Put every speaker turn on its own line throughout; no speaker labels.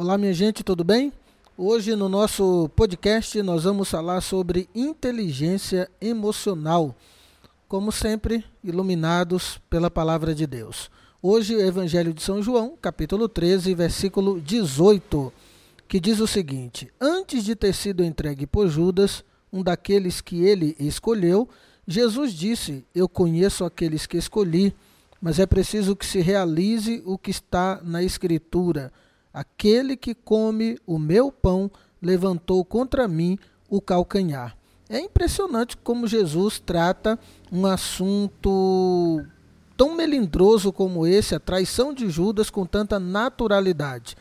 Olá, minha gente, tudo bem? Hoje no nosso podcast nós vamos falar sobre inteligência emocional, como sempre, iluminados pela palavra de Deus. Hoje, o Evangelho de São João, capítulo 13, versículo 18, que diz o seguinte: Antes de ter sido entregue por Judas, um daqueles que ele escolheu, Jesus disse: Eu conheço aqueles que escolhi, mas é preciso que se realize o que está na Escritura Aquele que come o meu pão levantou contra mim o calcanhar. É impressionante como Jesus trata um assunto tão melindroso como esse, a traição de Judas, com tanta naturalidade.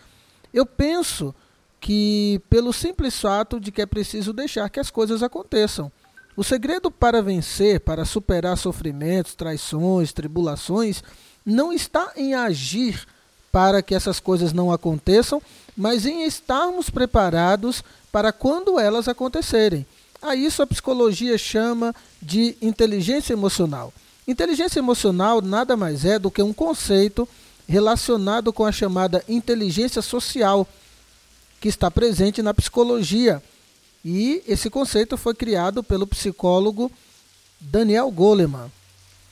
Eu penso que, pelo simples fato de que é preciso deixar que as coisas aconteçam. O segredo para vencer, para superar sofrimentos, traições, tribulações, não está em agir para que essas coisas não aconteçam, mas em estarmos preparados para quando elas acontecerem. A isso a psicologia chama de inteligência emocional. Inteligência emocional nada mais é do que um conceito relacionado com a chamada inteligência social, que está presente na psicologia. E esse conceito foi criado pelo psicólogo Daniel Goleman.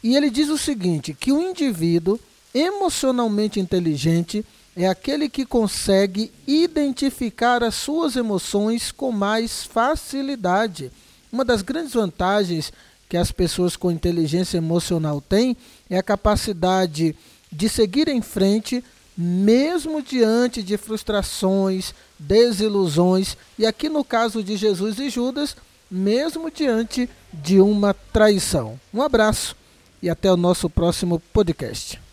E ele diz o seguinte: que o indivíduo Emocionalmente inteligente é aquele que consegue identificar as suas emoções com mais facilidade. Uma das grandes vantagens que as pessoas com inteligência emocional têm é a capacidade de seguir em frente, mesmo diante de frustrações, desilusões, e aqui no caso de Jesus e Judas, mesmo diante de uma traição. Um abraço e até o nosso próximo podcast.